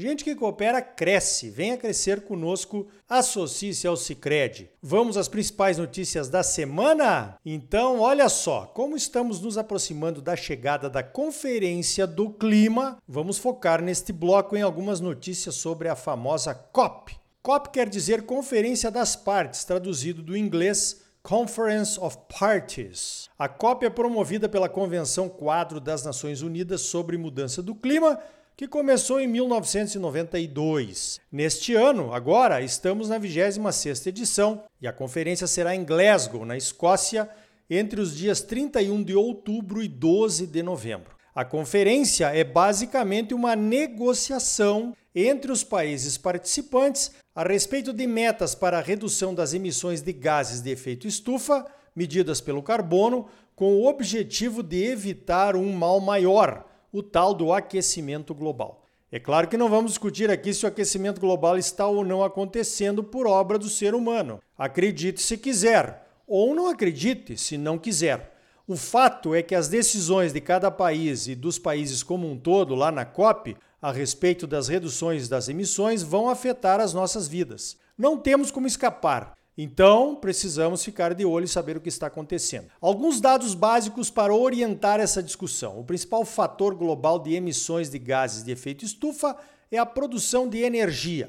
Gente que coopera cresce. Venha crescer conosco. Associe-se ao Cicred. Vamos às principais notícias da semana? Então, olha só, como estamos nos aproximando da chegada da Conferência do Clima, vamos focar neste bloco em algumas notícias sobre a famosa COP. COP quer dizer Conferência das Partes, traduzido do inglês Conference of Parties. A COP é promovida pela Convenção Quadro das Nações Unidas sobre Mudança do Clima que começou em 1992. Neste ano, agora, estamos na 26ª edição e a conferência será em Glasgow, na Escócia, entre os dias 31 de outubro e 12 de novembro. A conferência é basicamente uma negociação entre os países participantes a respeito de metas para a redução das emissões de gases de efeito estufa medidas pelo carbono, com o objetivo de evitar um mal maior, o tal do aquecimento global. É claro que não vamos discutir aqui se o aquecimento global está ou não acontecendo por obra do ser humano. Acredite se quiser, ou não acredite se não quiser. O fato é que as decisões de cada país e dos países como um todo lá na COP a respeito das reduções das emissões vão afetar as nossas vidas. Não temos como escapar. Então, precisamos ficar de olho e saber o que está acontecendo. Alguns dados básicos para orientar essa discussão. O principal fator global de emissões de gases de efeito estufa é a produção de energia.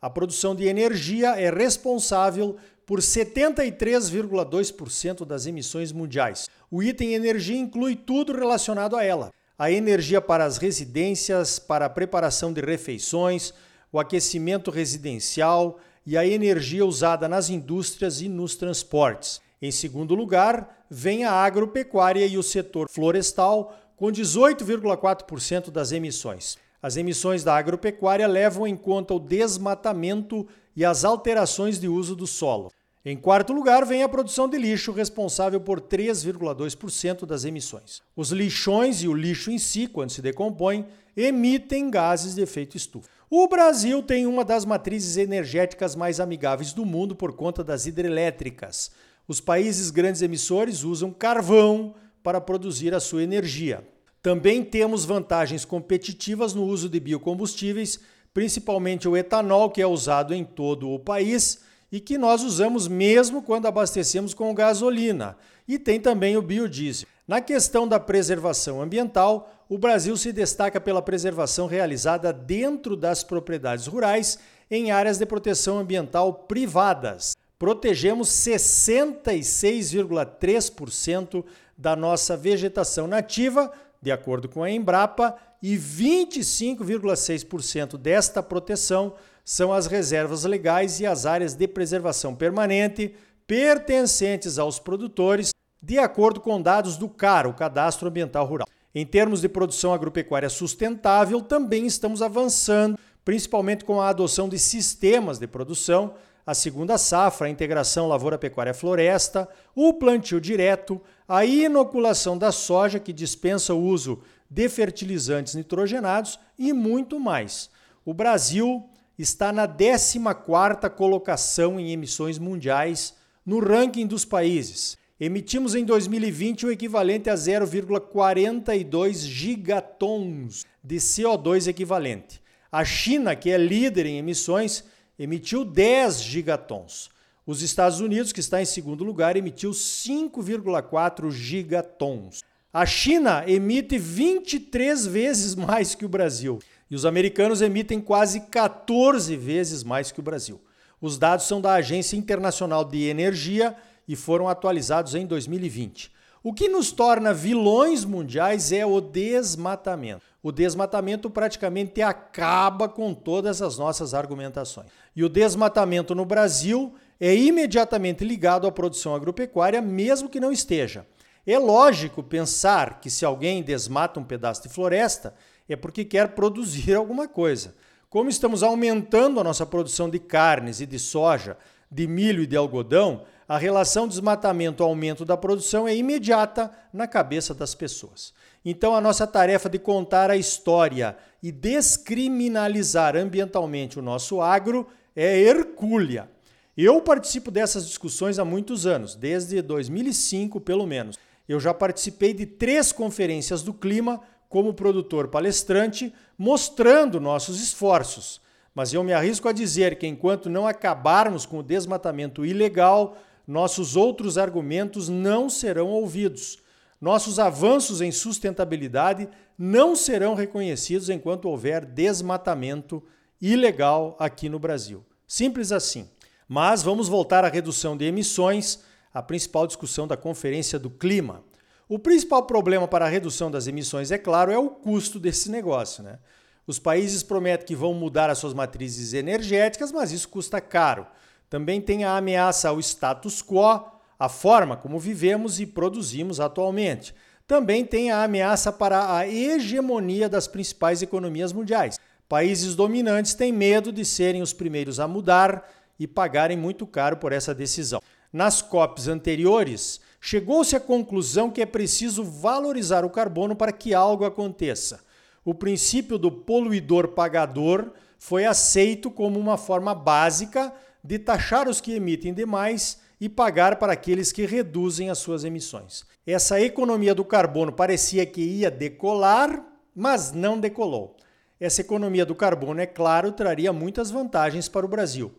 A produção de energia é responsável por 73,2% das emissões mundiais. O item energia inclui tudo relacionado a ela: a energia para as residências, para a preparação de refeições, o aquecimento residencial, e a energia usada nas indústrias e nos transportes. Em segundo lugar, vem a agropecuária e o setor florestal, com 18,4% das emissões. As emissões da agropecuária levam em conta o desmatamento e as alterações de uso do solo. Em quarto lugar, vem a produção de lixo, responsável por 3,2% das emissões. Os lixões e o lixo em si, quando se decompõe, emitem gases de efeito estufa. O Brasil tem uma das matrizes energéticas mais amigáveis do mundo por conta das hidrelétricas. Os países grandes emissores usam carvão para produzir a sua energia. Também temos vantagens competitivas no uso de biocombustíveis, principalmente o etanol, que é usado em todo o país e que nós usamos mesmo quando abastecemos com gasolina. E tem também o biodiesel. Na questão da preservação ambiental, o Brasil se destaca pela preservação realizada dentro das propriedades rurais em áreas de proteção ambiental privadas. Protegemos 66,3% da nossa vegetação nativa, de acordo com a Embrapa, e 25,6% desta proteção são as reservas legais e as áreas de preservação permanente pertencentes aos produtores de acordo com dados do CAR, o Cadastro Ambiental Rural. Em termos de produção agropecuária sustentável, também estamos avançando, principalmente com a adoção de sistemas de produção, a segunda safra, a integração lavoura-pecuária-floresta, o plantio direto, a inoculação da soja, que dispensa o uso de fertilizantes nitrogenados e muito mais. O Brasil está na 14ª colocação em emissões mundiais no ranking dos países Emitimos em 2020 o equivalente a 0,42 gigatons de CO2 equivalente. A China, que é líder em emissões, emitiu 10 gigatons. Os Estados Unidos, que está em segundo lugar, emitiu 5,4 gigatons. A China emite 23 vezes mais que o Brasil e os americanos emitem quase 14 vezes mais que o Brasil. Os dados são da Agência Internacional de Energia e foram atualizados em 2020. O que nos torna vilões mundiais é o desmatamento. O desmatamento praticamente acaba com todas as nossas argumentações. E o desmatamento no Brasil é imediatamente ligado à produção agropecuária, mesmo que não esteja. É lógico pensar que se alguém desmata um pedaço de floresta, é porque quer produzir alguma coisa. Como estamos aumentando a nossa produção de carnes e de soja de milho e de algodão, a relação desmatamento-aumento da produção é imediata na cabeça das pessoas. Então, a nossa tarefa de contar a história e descriminalizar ambientalmente o nosso agro é hercúlea. Eu participo dessas discussões há muitos anos, desde 2005 pelo menos. Eu já participei de três conferências do clima como produtor palestrante, mostrando nossos esforços. Mas eu me arrisco a dizer que enquanto não acabarmos com o desmatamento ilegal, nossos outros argumentos não serão ouvidos. Nossos avanços em sustentabilidade não serão reconhecidos enquanto houver desmatamento ilegal aqui no Brasil. Simples assim. Mas vamos voltar à redução de emissões, a principal discussão da Conferência do Clima. O principal problema para a redução das emissões, é claro, é o custo desse negócio. Né? Os países prometem que vão mudar as suas matrizes energéticas, mas isso custa caro. Também tem a ameaça ao status quo, a forma como vivemos e produzimos atualmente. Também tem a ameaça para a hegemonia das principais economias mundiais. Países dominantes têm medo de serem os primeiros a mudar e pagarem muito caro por essa decisão. Nas COPs anteriores, chegou-se à conclusão que é preciso valorizar o carbono para que algo aconteça. O princípio do poluidor pagador foi aceito como uma forma básica de taxar os que emitem demais e pagar para aqueles que reduzem as suas emissões. Essa economia do carbono parecia que ia decolar, mas não decolou. Essa economia do carbono, é claro, traria muitas vantagens para o Brasil.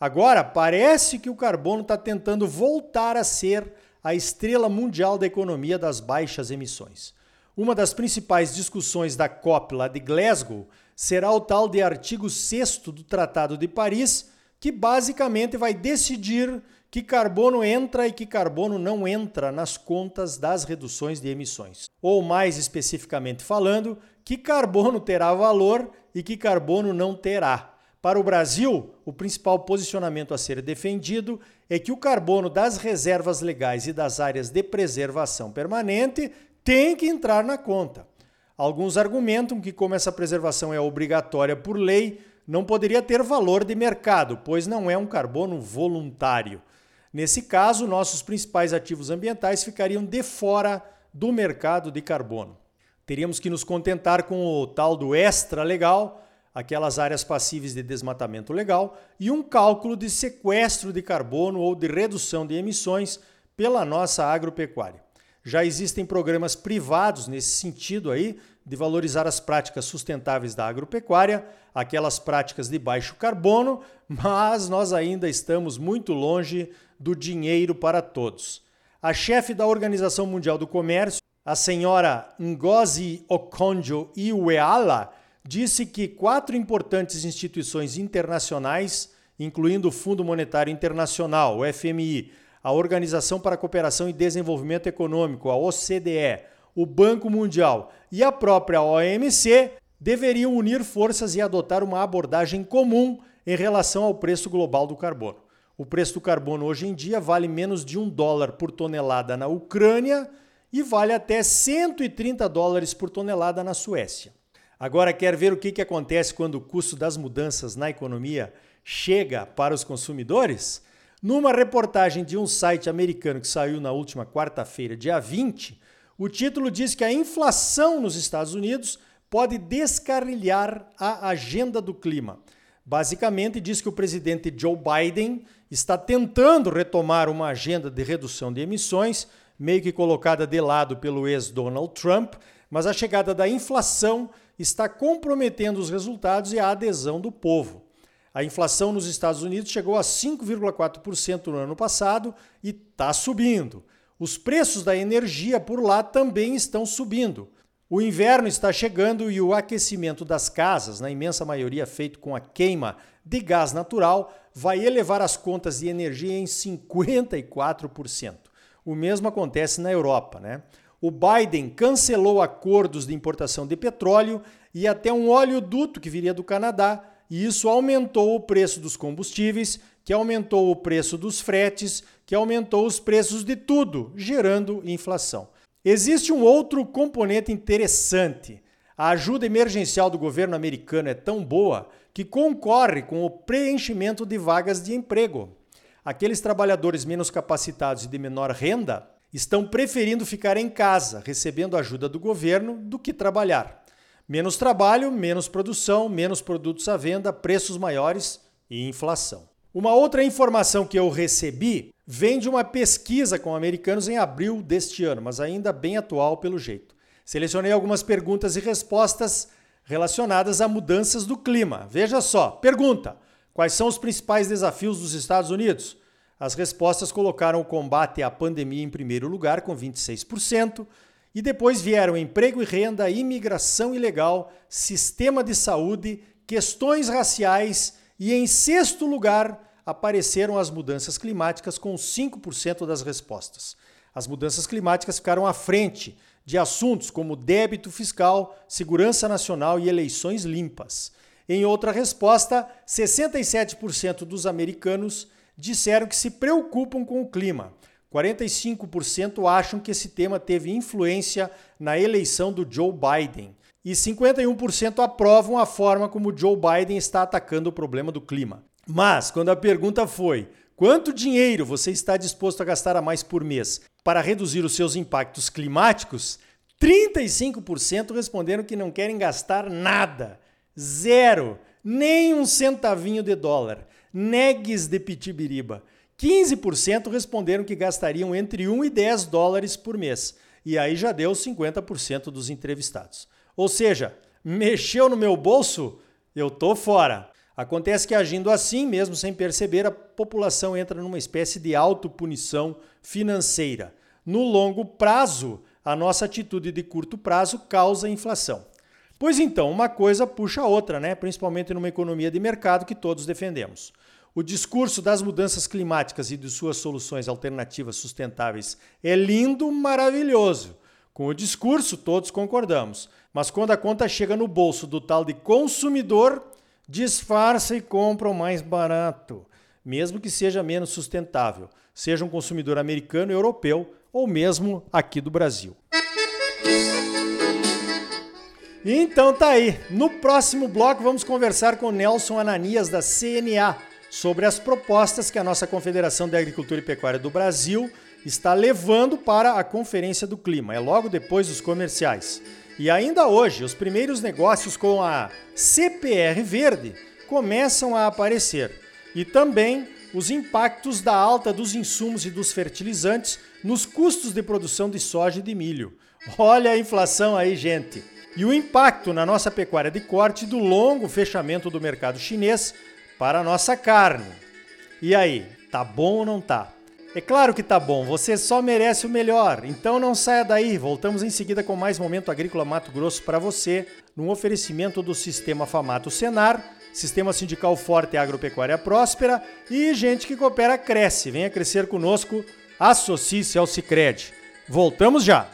Agora, parece que o carbono está tentando voltar a ser a estrela mundial da economia das baixas emissões. Uma das principais discussões da COP lá de Glasgow será o tal de artigo 6 do Tratado de Paris, que basicamente vai decidir que carbono entra e que carbono não entra nas contas das reduções de emissões. Ou mais especificamente falando, que carbono terá valor e que carbono não terá. Para o Brasil, o principal posicionamento a ser defendido é que o carbono das reservas legais e das áreas de preservação permanente tem que entrar na conta. Alguns argumentam que, como essa preservação é obrigatória por lei, não poderia ter valor de mercado, pois não é um carbono voluntário. Nesse caso, nossos principais ativos ambientais ficariam de fora do mercado de carbono. Teríamos que nos contentar com o tal do extra legal, aquelas áreas passíveis de desmatamento legal, e um cálculo de sequestro de carbono ou de redução de emissões pela nossa agropecuária. Já existem programas privados nesse sentido aí, de valorizar as práticas sustentáveis da agropecuária, aquelas práticas de baixo carbono, mas nós ainda estamos muito longe do dinheiro para todos. A chefe da Organização Mundial do Comércio, a senhora Ngozi Okonjo-Iweala, disse que quatro importantes instituições internacionais, incluindo o Fundo Monetário Internacional, o FMI, a Organização para a Cooperação e Desenvolvimento Econômico, a OCDE, o Banco Mundial e a própria OMC, deveriam unir forças e adotar uma abordagem comum em relação ao preço global do carbono. O preço do carbono hoje em dia vale menos de um dólar por tonelada na Ucrânia e vale até 130 dólares por tonelada na Suécia. Agora, quer ver o que, que acontece quando o custo das mudanças na economia chega para os consumidores? Numa reportagem de um site americano que saiu na última quarta-feira, dia 20, o título diz que a inflação nos Estados Unidos pode descarrilhar a agenda do clima. Basicamente, diz que o presidente Joe Biden está tentando retomar uma agenda de redução de emissões, meio que colocada de lado pelo ex-Donald Trump, mas a chegada da inflação está comprometendo os resultados e a adesão do povo. A inflação nos Estados Unidos chegou a 5,4% no ano passado e está subindo. Os preços da energia por lá também estão subindo. O inverno está chegando e o aquecimento das casas, na imensa maioria feito com a queima de gás natural, vai elevar as contas de energia em 54%. O mesmo acontece na Europa, né? o Biden cancelou acordos de importação de petróleo e até um oleoduto que viria do Canadá, e isso aumentou o preço dos combustíveis, que aumentou o preço dos fretes, que aumentou os preços de tudo, gerando inflação. Existe um outro componente interessante. A ajuda emergencial do governo americano é tão boa que concorre com o preenchimento de vagas de emprego. aqueles trabalhadores menos capacitados e de menor renda estão preferindo ficar em casa, recebendo ajuda do governo, do que trabalhar. Menos trabalho, menos produção, menos produtos à venda, preços maiores e inflação. Uma outra informação que eu recebi vem de uma pesquisa com americanos em abril deste ano, mas ainda bem atual pelo jeito. Selecionei algumas perguntas e respostas relacionadas a mudanças do clima. Veja só, pergunta: quais são os principais desafios dos Estados Unidos? As respostas colocaram o combate à pandemia em primeiro lugar, com 26%, e depois vieram emprego e renda, imigração ilegal, sistema de saúde, questões raciais e, em sexto lugar, apareceram as mudanças climáticas, com 5% das respostas. As mudanças climáticas ficaram à frente de assuntos como débito fiscal, segurança nacional e eleições limpas. Em outra resposta, 67% dos americanos disseram que se preocupam com o clima. 45% acham que esse tema teve influência na eleição do Joe Biden. E 51% aprovam a forma como Joe Biden está atacando o problema do clima. Mas, quando a pergunta foi: quanto dinheiro você está disposto a gastar a mais por mês para reduzir os seus impactos climáticos? 35% responderam que não querem gastar nada. Zero. Nem um centavinho de dólar negues de Pitibiriba. 15% responderam que gastariam entre 1 e 10 dólares por mês. E aí já deu 50% dos entrevistados. Ou seja, mexeu no meu bolso? Eu tô fora. Acontece que agindo assim, mesmo sem perceber, a população entra numa espécie de autopunição financeira. No longo prazo, a nossa atitude de curto prazo causa inflação. Pois então, uma coisa puxa a outra, né? principalmente numa economia de mercado que todos defendemos. O discurso das mudanças climáticas e de suas soluções alternativas sustentáveis é lindo, maravilhoso. Com o discurso, todos concordamos. Mas quando a conta chega no bolso do tal de consumidor, disfarça e compra o mais barato, mesmo que seja menos sustentável, seja um consumidor americano, europeu ou mesmo aqui do Brasil. Então tá aí. No próximo bloco vamos conversar com Nelson Ananias da CNA sobre as propostas que a nossa Confederação de Agricultura e Pecuária do Brasil está levando para a Conferência do Clima. É logo depois dos comerciais. E ainda hoje, os primeiros negócios com a CPR Verde começam a aparecer. E também os impactos da alta dos insumos e dos fertilizantes nos custos de produção de soja e de milho. Olha a inflação aí, gente. E o impacto na nossa pecuária de corte do longo fechamento do mercado chinês para a nossa carne. E aí, tá bom ou não tá? É claro que tá bom, você só merece o melhor. Então não saia daí. Voltamos em seguida com mais momento agrícola Mato Grosso para você, num oferecimento do Sistema Famato Senar, Sistema Sindical Forte e Agropecuária Próspera e gente que coopera cresce. Venha crescer conosco. Associe-se ao Sicredi. Voltamos já.